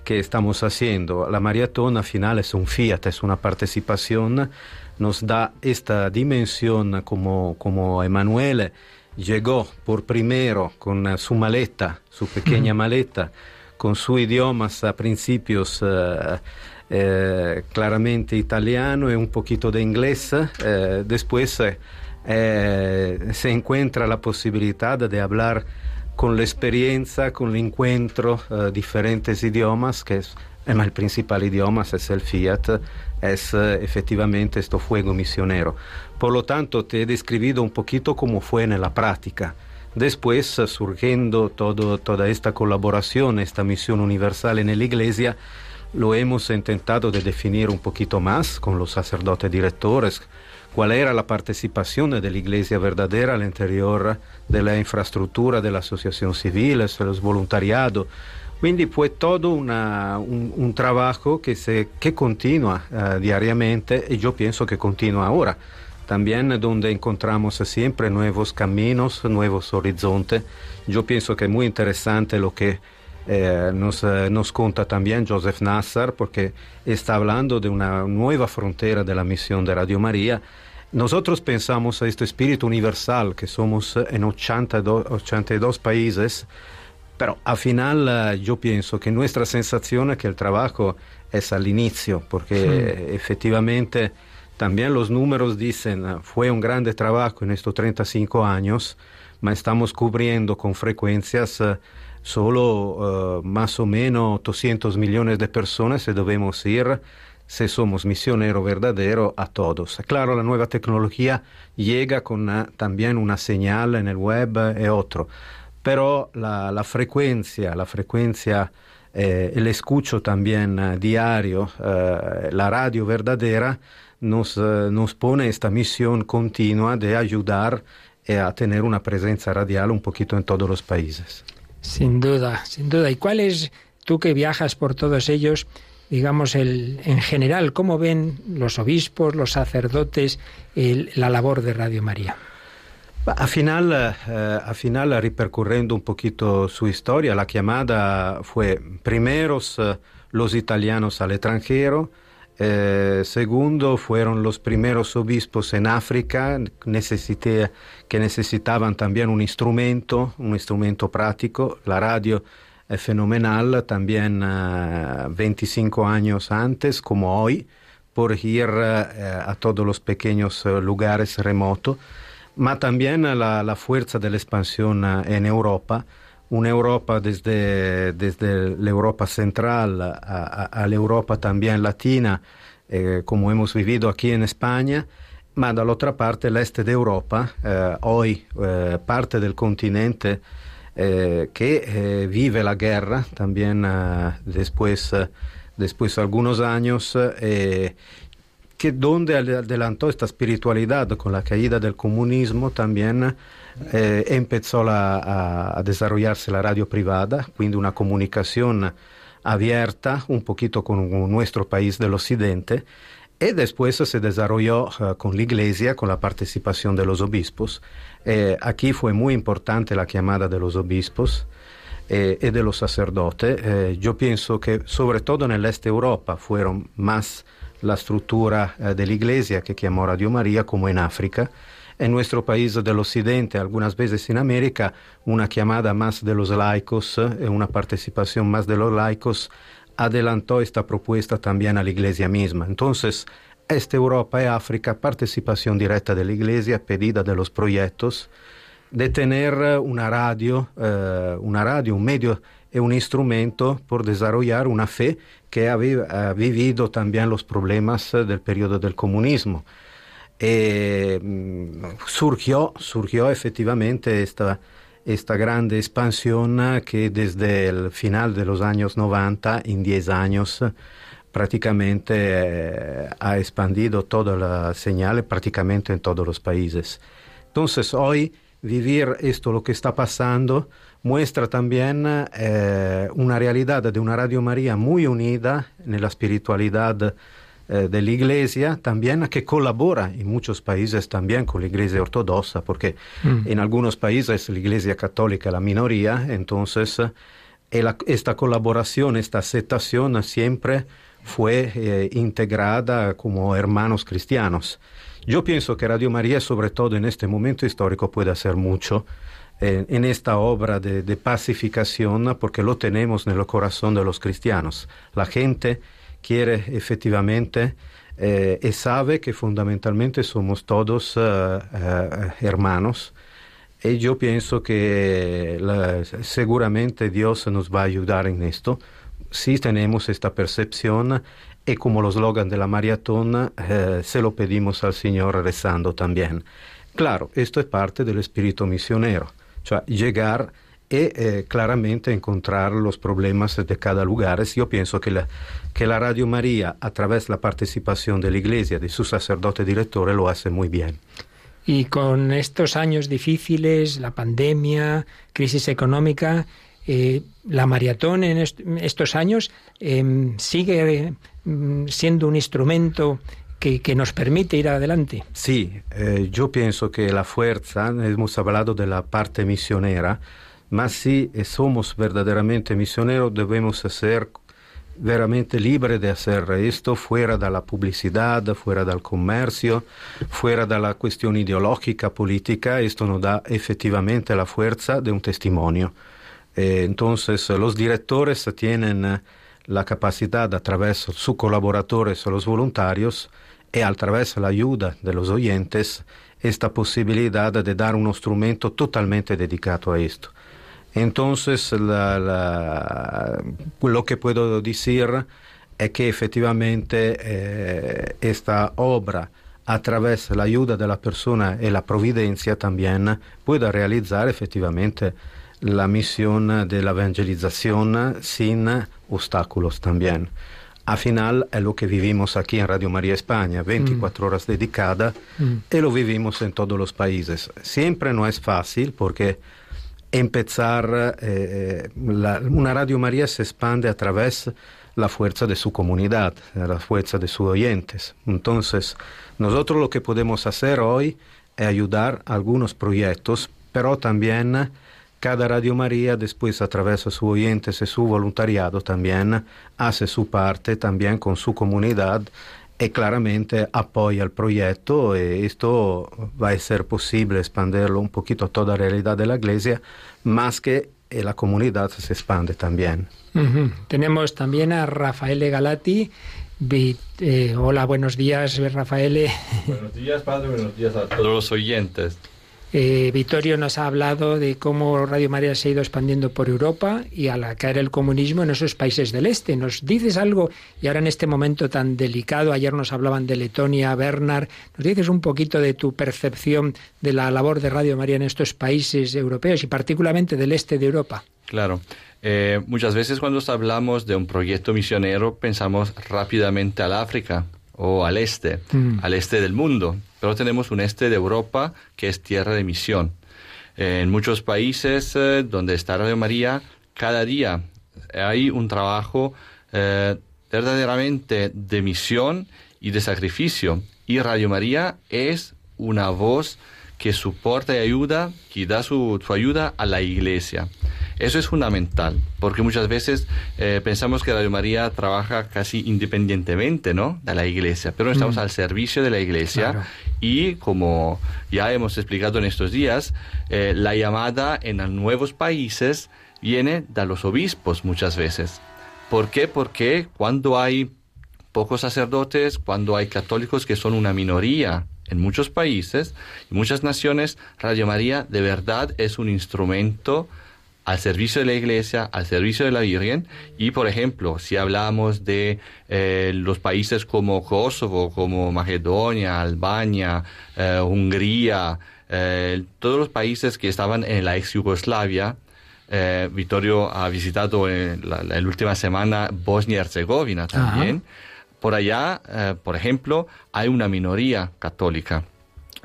que estamos haciendo. La maratón al final es un fiat, es una participación, nos da esta dimensión como, como Emanuele llegó por primero con eh, su maleta, su pequeña maleta, con sus idiomas a principios eh, eh, claramente italiano y un poquito de inglés. eh, después se encuentra la posibilidad de hablar con la experiencia, con el encuentro, eh, diferentes idiomas, que es, eh, ma el principal idioma es el fiat, es eh, efectivamente este fuego misionero. Por lo tanto, te he describido un poquito cómo fue en la práctica. Después, surgiendo todo, toda esta colaboración, esta misión universal en la iglesia, lo hemos intentado de definir un poquito más con los sacerdotes directores, cuál era la participación de la iglesia verdadera al interior de la infraestructura de los voluntariados. Quindi todo una- un, un trabajo que, se, que continúa eh, diariamente y yo pienso que continúa ahora. También donde encontramos siempre nuevos caminos, nuevos horizontes. Yo pienso que es muy interesante lo que eh, nos, eh, nos cuenta también Joseph Nassar, porque está hablando de una nueva frontera de la misión de Radio María. Nosotros pensamos a este espíritu universal, que somos eh, en 82, 82 países, pero al final eh, yo pienso que nuestra sensación es que el trabajo es al inicio, porque efectivamente también los números dicen, fue un grande trabajo en estos 35 años, ma estamos cubriendo con frecuencias solo eh, más o menos 200 millones de personas y debemos ir, si somos misionero verdadero, a todos. Claro, la nueva tecnología llega con eh, también una señal en el web y otro, pero la, la frecuencia, la frecuencia, eh, el escucho también eh, diario, eh, la radio verdadera, nos, eh, nos pone esta misión continua de ayudar eh, a tener una presencia radial un poquito en todos los países. Sin duda, sin duda. ¿Y cuál es tú que viajas por todos ellos, digamos, el, en general, ¿cómo ven los obispos, los sacerdotes, el- la labor de Radio María? A final, eh, a final, ripercorrendo un poquito su historia, la llamada fue primeros eh, los italianos al extranjero, eh, segundo fueron los primeros obispos en África. Necesité- que necesitaban también un instrumento, un instrumento práctico. La radio es fenomenal, también eh, 25 años antes, como hoy, por ir eh, a todos los pequeños eh, lugares remotos ma también la, la fuerza de la expansión eh, en Europa, una Europa desde, desde la Europa central a, la Europa también latina, eh, como hemos vivido aquí en España, ma dall'altra parte l'est d'Europa, eh, hoy eh, parte del continente que vive la guerra también después, después de algunos años. que donde ad- adelantó esta espiritualidad con la caída del comunismo también eh, empezó la- a, desarrollarse la radio privada, quindi una comunicación abierta un poquito con nuestro país del occidente y después se desarrolló eh, con la iglesia, con la participación de los obispos. Eh, aquí fue muy importante la llamada de los obispos eh, y de los sacerdotes. Yo pienso que sobre todo en el este de Europa fueron más la estructura de la iglesia que llamó Radio María como en África. En nuestro país del occidente, algunas veces en América, una llamada más de los laicos, eh, una participación más de los laicos, adelantó esta propuesta también a la iglesia misma. Entonces, este Europa y África, participación directa de la iglesia, pedida de los proyectos, de tener eh, una radio, eh, una radio, un medio y un instrumento por desarrollar una fe que ha, vi- ha vivido también los problemas del periodo del comunismo. Eh, surgió, surgió efectivamente esta, esta grande expansión eh, que desde el final de los años 90, en 10 años, prácticamente eh, ha expandido toda la señal prácticamente en todos los países. Entonces hoy vivir esto, lo que está pasando, muestra también eh, una realidad de una Radio María muy unida en la espiritualidad eh, de la Iglesia, también que colabora en muchos países también con la Iglesia ortodoxa, porque Mm. en algunos países la Iglesia católica es la minoría, entonces eh, la- esta colaboración, esta aceptación siempre fue eh, integrada como hermanos cristianos. Yo pienso que Radio María, sobre todo en este momento histórico, puede hacer mucho eh, en esta obra de, de pacificación, porque lo tenemos en el corazón de los cristianos. La gente quiere efectivamente eh, y sabe que fundamentalmente somos todos eh, eh, hermanos. Y yo pienso que seguramente Dios nos va a ayudar en esto. Si tenemos esta percepción y como los slogan de la maratón, se lo pedimos al Señor rezando también. Claro, esto es parte del espíritu misionero, cioè llegar y eh, claramente encontrar los problemas de cada lugar. Yo pienso que la, que la Radio María, a través de la participación de la Iglesia, de su sacerdote director, lo hace muy bien. Y con estos años difíciles, la pandemia, crisis económica, eh, la maratón en est- estos años eh, sigue mm, siendo un instrumento que, que nos permite ir adelante. Sí, eh, yo pienso que la fuerza, hemos hablado de la parte misionera, mas si eh, somos verdaderamente misioneros debemos ser veramente libres de hacer esto fuera de la publicidad, fuera del comercio, fuera de la cuestión ideológica, política, esto nos da efectivamente la fuerza de un testimonio. Eh, entonces los directores tienen eh, la capacidad a través de sus colaboradores los voluntarios y a través de la ayuda de los oyentes esta posibilidad de dar un instrumento totalmente dedicado a esto. Entonces, la- la- lo que puedo decir es que efectivamente eh, esta obra, a través de la ayuda de la persona y la providencia también, puede realizar efectivamente la misión de la evangelización sin obstáculos también. Al final es lo que vivimos aquí en Radio María España, 24 horas dedicadas, y lo vivimos en todos los países. Siempre no es fácil porque empezar, eh, la- una Radio María se expande a través la fuerza de su comunidad, eh, la fuerza de sus oyentes. Entonces, nosotros lo que podemos hacer hoy es ayudar a algunos proyectos, pero también eh, cada Radio María después a través de sus oyentes y su voluntariado también hace su parte también con su comunidad y claramente apoya el proyecto y esto va a ser posible expandirlo un poquito a toda la realidad de la iglesia, más que eh, la comunidad se expande también. Tenemos también a Rafaele Galati. Eh, hola, buenos días, Rafaele. Buenos días, padre. Buenos días a todos los oyentes. Eh, Vittorio nos ha hablado de cómo Radio María se ha ido expandiendo por Europa y al caer el comunismo en esos países del este. ¿Nos dices algo? Y ahora en este momento tan delicado, ayer nos hablaban de Letonia, Bernard, ¿nos dices un poquito de tu percepción de la labor de Radio María en estos países europeos y particularmente del este de Europa? Claro. Eh, muchas veces cuando hablamos de un proyecto misionero pensamos rápidamente al África o al este, Mm. al este del mundo, pero tenemos un este de Europa que es tierra de misión. En muchos países eh, donde está Radio María, cada día hay un trabajo eh, verdaderamente de misión y de sacrificio. Y Radio María es una voz que soporta y ayuda, que da su, su ayuda a la iglesia. Eso es fundamental, porque muchas veces eh, pensamos que Radio María trabaja casi independientemente ¿no? de la iglesia, pero estamos Mm. al servicio de la iglesia Claro. Y como ya hemos explicado en estos días, eh, la llamada en nuevos países viene de los obispos muchas veces. ¿Por qué? Porque cuando hay pocos sacerdotes, cuando hay católicos que son una minoría en muchos países y muchas naciones, Radio María de verdad es un instrumento al servicio de la Iglesia, al servicio de la Virgen. Y, por ejemplo, si hablamos de eh, los países como Kosovo, como Macedonia, Albania, eh, Hungría, eh, todos los países que estaban en la ex Yugoslavia, Vittorio ha visitado en la, la última semana Bosnia y Herzegovina también. Por allá, por ejemplo, hay una minoría católica.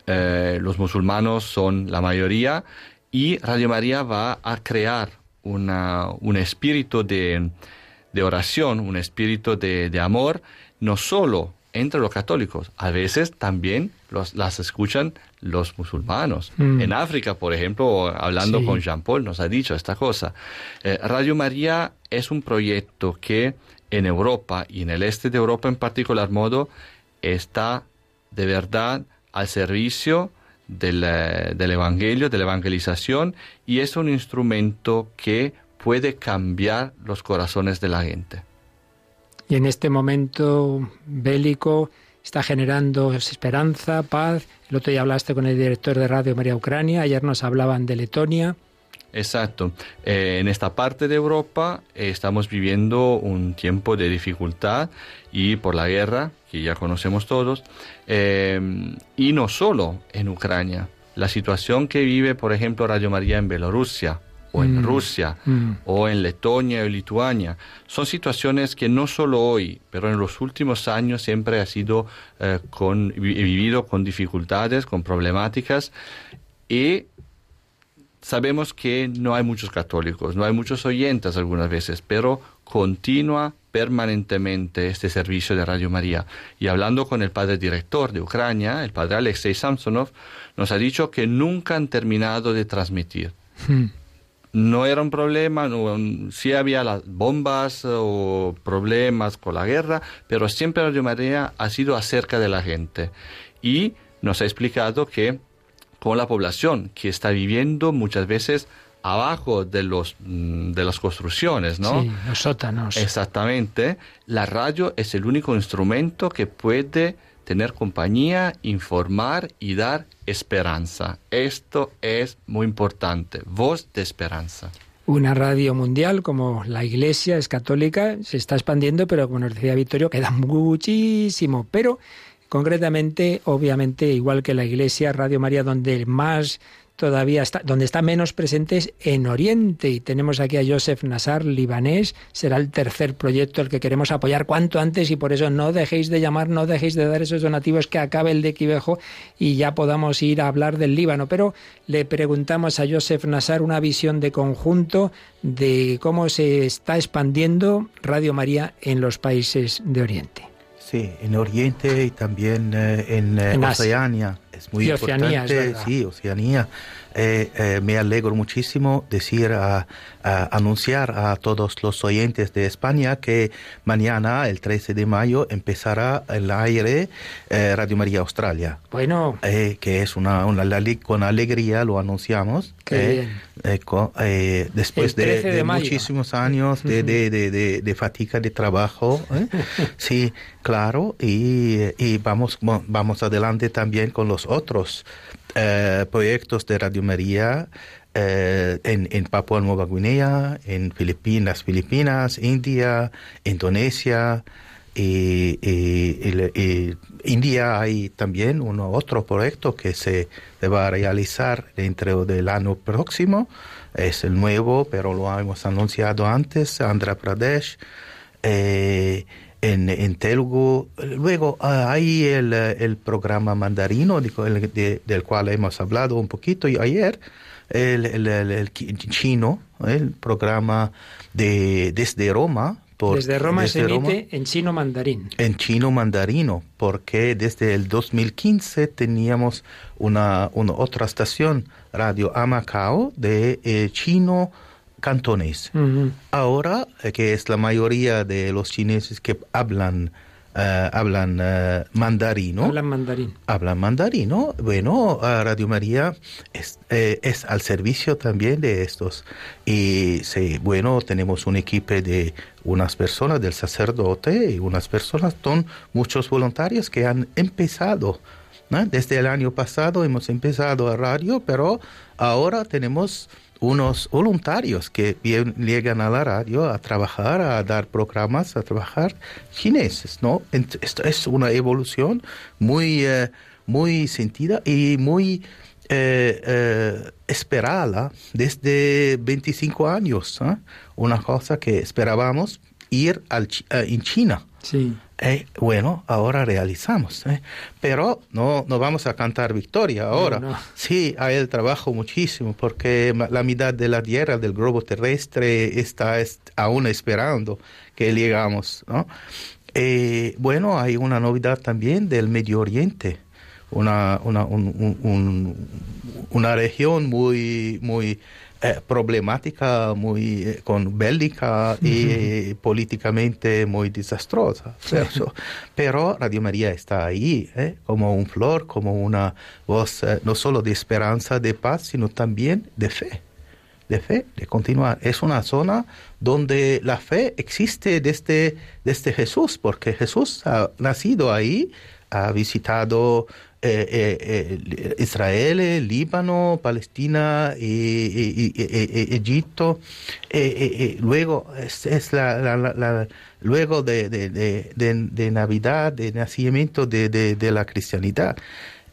Los musulmanos son la mayoría y Radio María va a crear una- un espíritu de, de oración, un espíritu de, de amor, no solo entre los católicos, a veces también los, las escuchan los musulmanos. Mm. En África, por ejemplo, hablando Sí. con Jean Paul, nos ha dicho esta cosa. Eh, Radio María es un proyecto que en Europa y en el este de Europa en particular modo está de verdad al servicio del, del Evangelio, de la evangelización y es un instrumento que puede cambiar los corazones de la gente. Y en este momento bélico está generando esperanza, paz. El otro día hablaste con el director de Radio María Ucrania, ayer nos hablaban de Letonia. Exacto. Eh, en esta parte de Europa eh, estamos viviendo un tiempo de dificultad y por la guerra, que ya conocemos todos, eh, y no solo en Ucrania. La situación que vive, por ejemplo, Radio María en Bielorrusia o en Mm. Rusia Mm. o en Letonia o Lituania, son situaciones que no solo hoy, pero en los últimos años siempre ha sido con, vi- vivido con dificultades, con problemáticas y sabemos que no hay muchos católicos, no hay muchos oyentes algunas veces, pero continúa permanentemente este servicio de Radio María. Y hablando con el padre director de Ucrania, el padre Alexei Samsonov, nos ha dicho que nunca han terminado de transmitir. Mm. No era un problema, no, sí había las bombas o problemas con la guerra, pero siempre Radio María ha sido acerca de la gente. Y nos ha explicado que con la población que está viviendo muchas veces abajo de los mm, de las construcciones, ¿no? Sí, los sótanos. Exactamente. La radio es el único instrumento que puede tener compañía, informar y dar esperanza. Esto es muy importante. Voz de esperanza. Una radio mundial como la Iglesia es católica, se está expandiendo, pero como nos decía Vittorio, queda muchísimo. Pero concretamente, obviamente, igual que la Iglesia, Radio María, donde más todavía está, donde está menos presente es en Oriente. Y tenemos aquí a Joseph Nassar, libanés. Será el tercer proyecto el que queremos apoyar cuanto antes y por eso no dejéis de llamar, no dejéis de dar esos donativos que acabe el de Quivejo y ya podamos ir a hablar del Líbano. Pero le preguntamos a Joseph Nassar una visión de conjunto de cómo se está expandiendo Radio María en los países de Oriente. Sí, en Oriente y también eh, en, eh, En Asia. Oceanía. Es muy Y Oceanía, es importante. sí, Oceanía. Eh, eh, me alegro muchísimo decir, a, a anunciar a todos los oyentes de España que mañana, el 13 de mayo, empezará el aire eh, Radio María Australia. Bueno, Eh, que es una, una con alegría lo anunciamos eh, bien. co- eh, después de, 13 de de muchísimos años de, de, de, de- de fatiga de trabajo sí claro y, y vamos mo- vamos adelante también con los otros eh, proyectos de Radio María eh, en, en Papua Nueva Guinea, en Filipinas, Filipinas, India, Indonesia, y, India hay también un otro proyecto que se va a realizar dentro del año próximo. Es el nuevo, pero lo hemos anunciado antes, Andhra Pradesh. eh, en, en Telugu. Luego ah, hay el, eh, el programa mandarino de- del cual hemos hablado un poquito y ayer, el, el- chino, el programa de desde Roma. por- desde Roma se desde emite en chino mandarín. en chino mandarino, porque desde el 2015 teníamos una, una otra estación, Radio Amacao, de eh, chino cantonés. Ujú. Ahora, eh, que es la mayoría de los chineses que hablan, eh, hablan eh, mandarino, Hablan mandarín. hablan mandarino, bueno, Radio María es, eh, es al servicio también de estos. Y sí, bueno, tenemos un equipo de unas personas del sacerdote y unas personas, son muchos voluntarios que han empezado. ¿no? Desde el año pasado hemos empezado a radio, pero ahora tenemos unos voluntarios que llegan a la radio a trabajar, a dar programas, a trabajar chineses, ¿no? Esto es una evolución muy, eh, muy sentida y muy eh, eh, esperada desde 25 años. ¿ah? Una cosa que esperábamos ir al, eh, en China. Sí. Eh, bueno, ahora realizamos, ¿eh? pero no, no vamos a cantar victoria ahora. no. Sí, hay el trabajo muchísimo porque la mitad de la Tierra, del globo terrestre, está es- aún esperando que llegamos. ¿no? Eh, bueno, hay una novedad también del Medio Oriente, una, una, un- un- un- una región muy, muy eh, problemática, muy eh, con bélica y eh, políticamente muy desastrosa. Pero, pero Radio María está ahí, ¿eh? como un flor, como una voz eh, no solo de esperanza, de paz, sino también de fe de fe, de continuar. Es una zona donde la fe existe desde, desde Jesús, porque Jesús ha nacido ahí, ha visitado eh, eh, eh, Israel, Líbano, Palestina, Egipto. Luego es, la, luego de, de- de- Navidad, de nacimiento de, la cristianidad.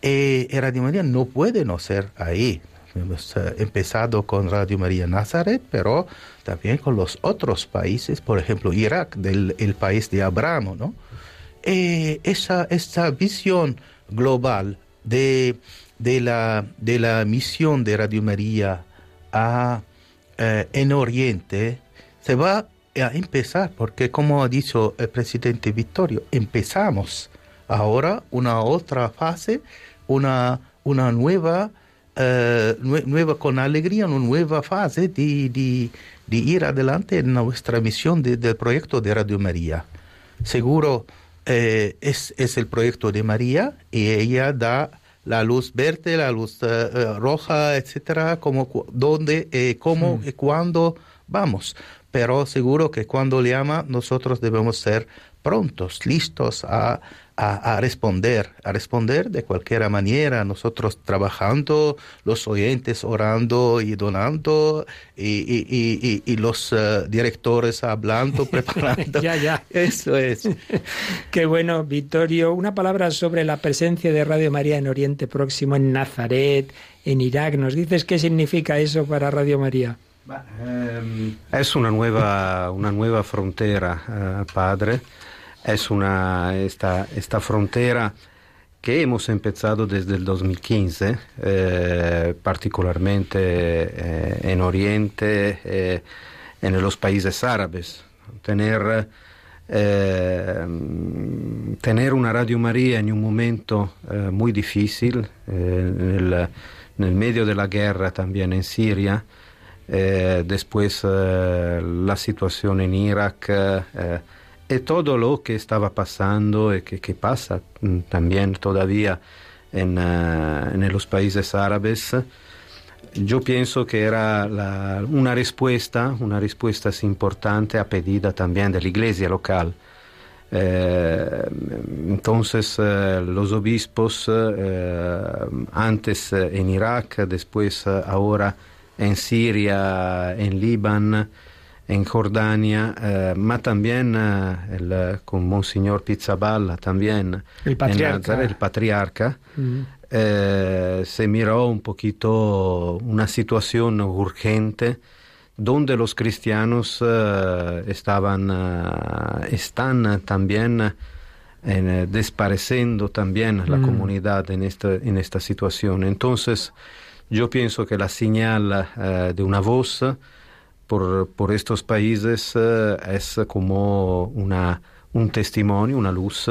Radio María no puede no ser ahí. Hemos empezado con Radio María Nazaret, pero también con los otros países, por ejemplo, Irak, del el país de Abraham, ¿no? Esa, esa visión global de, de, la, de la misión de Radio María a, eh, en Oriente se va a empezar, porque como ha dicho el presidente Vittorio, empezamos ahora una otra fase, una, una nueva, eh, nue- nueva con alegría, una nueva fase de, de- ir adelante en nuestra misión de- del proyecto de Radio María. Seguro eh, es, es el proyecto de María y ella da la luz verde, la luz eh, roja, etcétera, como dónde, eh, cómo y cuándo vamos. Pero seguro que cuando le ama, nosotros debemos ser prontos, listos a, a, a responder, a responder de cualquier manera, nosotros trabajando, los oyentes orando y donando, y, y- y- y- y los eh, directores hablando, preparando. ya, ya. Eso es. Qué bueno, Vittorio. Una palabra sobre la presencia de Radio María en Oriente Próximo, en Nazaret, en Irak. ¿Nos dices qué significa eso para Radio María? Es una nueva, una nueva frontera, eh, padre. Es una, esta, esta frontera que hemos empezado desde el 2015, eh, particularmente eh, en Oriente, eh, en los países árabes. Tener, eh, tener una Radio María en un momento muy difícil, eh, nel, nel medio de la guerra también en Siria, después la situación en Irak todo lo que estaba pasando y que, que pasa también todavía eh, en los países árabes. Yo pienso que era una respuesta, una respuesta importante a pedida también de la iglesia local. Eh, entonces eh, los obispos, eh, antes eh, en Irak, después eh, ahora en Siria, en Líbano, en Jordania, eh, ma también eh, el, con Monseñor Pizzaballa, también El en patriarca. Nazaret, el patriarca, Mm. eh, se miró un poquito una situación urgente donde los cristianos eh, estaban, están también en- despareciendo también la Mm. comunidad en esta, en esta situación. Entonces, yo pienso que la señal de una voz por, por estos países eh, es como una, un testimonio, una luz,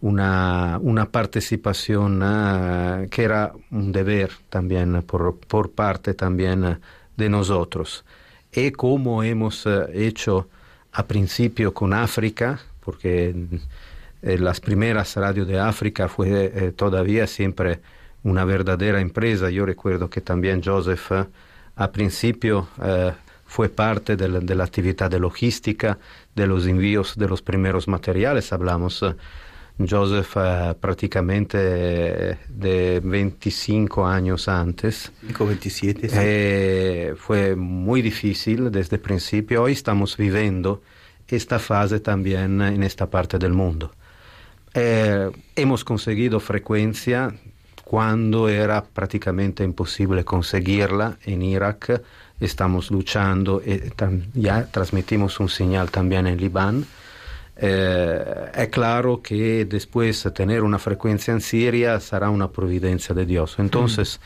una, una participación eh, que era un deber también por, por parte también eh, de nosotros. Y como hemos hecho a principio con África, porque las primeras radios de África fue todavía siempre una verdadera empresa. Yo recuerdo que también Joseph eh, a principio fue parte de la, de la actividad de logística, de los envíos de los primeros materiales. Hablamos, eh, Joseph, eh, prácticamente eh, de 25 años antes. 27, sí. Eh, fue muy difícil desde el principio. Hoy estamos viviendo esta fase también en esta parte del mundo. Eh, hemos conseguido frecuencia cuando era prácticamente imposible conseguirla en Irak. Estamos luchando y tam- ya transmitimos un señal también en Libán. Eh, es claro que después tener una frecuencia en Siria será una providencia de Dios. Entonces,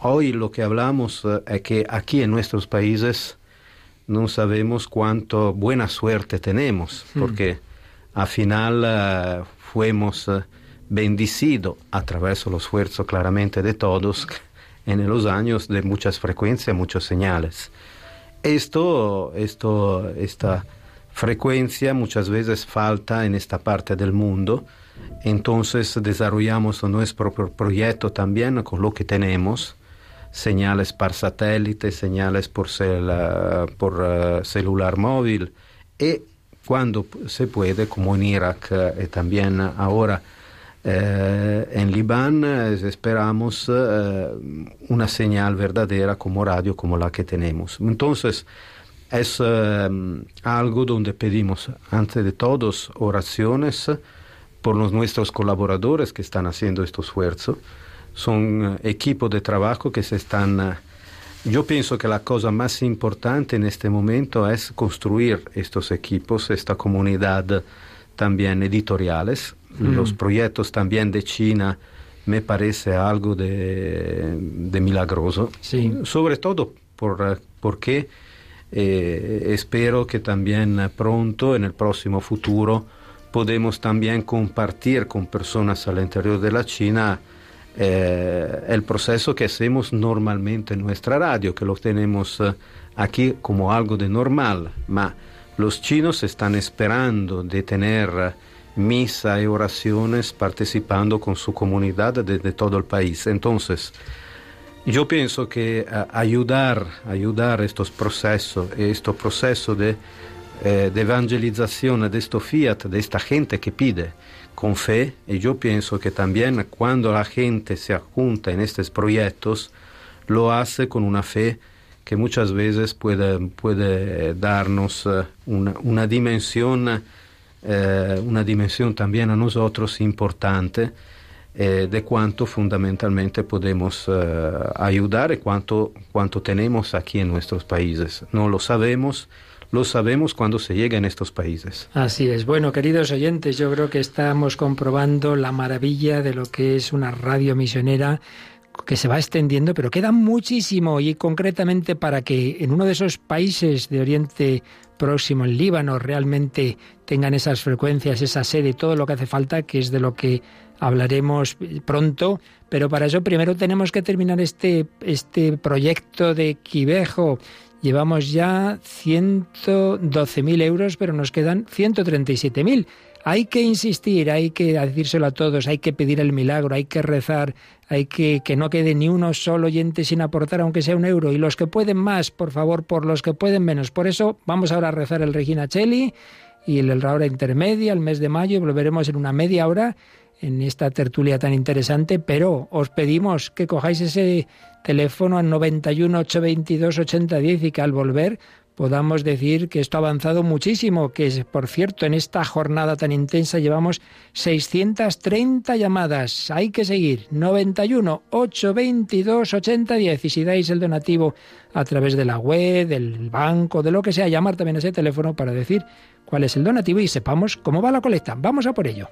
hoy lo que hablamos eh, es que aquí en nuestros países no sabemos cuánto buena suerte tenemos, Mm. porque al final eh, fuimos eh, bendecidos a través del esfuerzo claramente de todos en los años de muchas frecuencias, muchos señales. Esto, esto, esta frecuencia muchas veces falta en esta parte del mundo, entonces desarrollamos nuestro pro- proyecto también con lo que tenemos, señales por satélite, señales por, cel- eh, por eh, celular móvil. Y cuando se puede, como en Irak y también ahora eh, en Libán, eh, esperamos eh, una señal verdadera como radio, como la que tenemos. Entonces, es eh, algo donde pedimos, antes de todos, oraciones por los nuestros colaboradores que están haciendo este esfuerzo. Son equipos de trabajo que se están... yo pienso que la cosa más importante en este momento es construir estos equipos, esta comunidad también editoriales. Mm. Los proyectos también de China me parece algo de, de milagroso. Sobre todo por, porque eh, espero que también pronto, en el próximo futuro, podemos también compartir con personas al interior de la China eh, el proceso que hacemos normalmente en nuestra radio, que lo tenemos eh, aquí como algo de normal, ma los chinos están esperando de tener misa y oraciones participando con su comunidad desde todo el país. Entonces, yo pienso que eh, ayudar, ayudar estos procesos, estos procesos de eh, de evangelización de esto fiat, de esta gente que pide con fe, y yo pienso que también cuando la gente se junta en estos proyectos, lo hace con una fe que muchas veces puede, puede darnos eh, una dimensión, eh, una dimensión también a nosotros importante eh, de cuánto fundamentalmente podemos eh, ayudar y cuánto, cuánto tenemos aquí en nuestros países. No lo sabemos, lo sabemos cuando se llega en estos países. Así es. Bueno, queridos oyentes, yo creo que estamos comprobando la maravilla de lo que es una radio misionera que se va extendiendo, pero queda muchísimo y concretamente para que en uno de esos países de Oriente Próximo, el Líbano, realmente tengan esas frecuencias, esa sede, todo lo que hace falta, que es de lo que hablaremos pronto, pero para eso primero tenemos que terminar este, este proyecto de Quivejo. Llevamos ya 112.000 euros, pero nos quedan 137.000. Hay que insistir, hay que decírselo a todos, hay que pedir el milagro, hay que rezar, hay que que no quede ni uno solo oyente sin aportar, aunque sea un euro. Y los que pueden más, por favor, por los que pueden menos. Por eso vamos ahora a rezar el Regina Cheli y el la hora intermedia, el mes de mayo, y volveremos en una media hora en esta tertulia tan interesante, pero os pedimos que cojáis ese teléfono al 91 822 8010 y que al volver podamos decir que esto ha avanzado muchísimo, que por cierto en esta jornada tan intensa llevamos 630 llamadas. Hay que seguir 91 822 8010 y si dais el donativo a través de la web, del banco, de lo que sea, llamar también a ese teléfono para decir cuál es el donativo y sepamos cómo va la colecta. Vamos a por ello.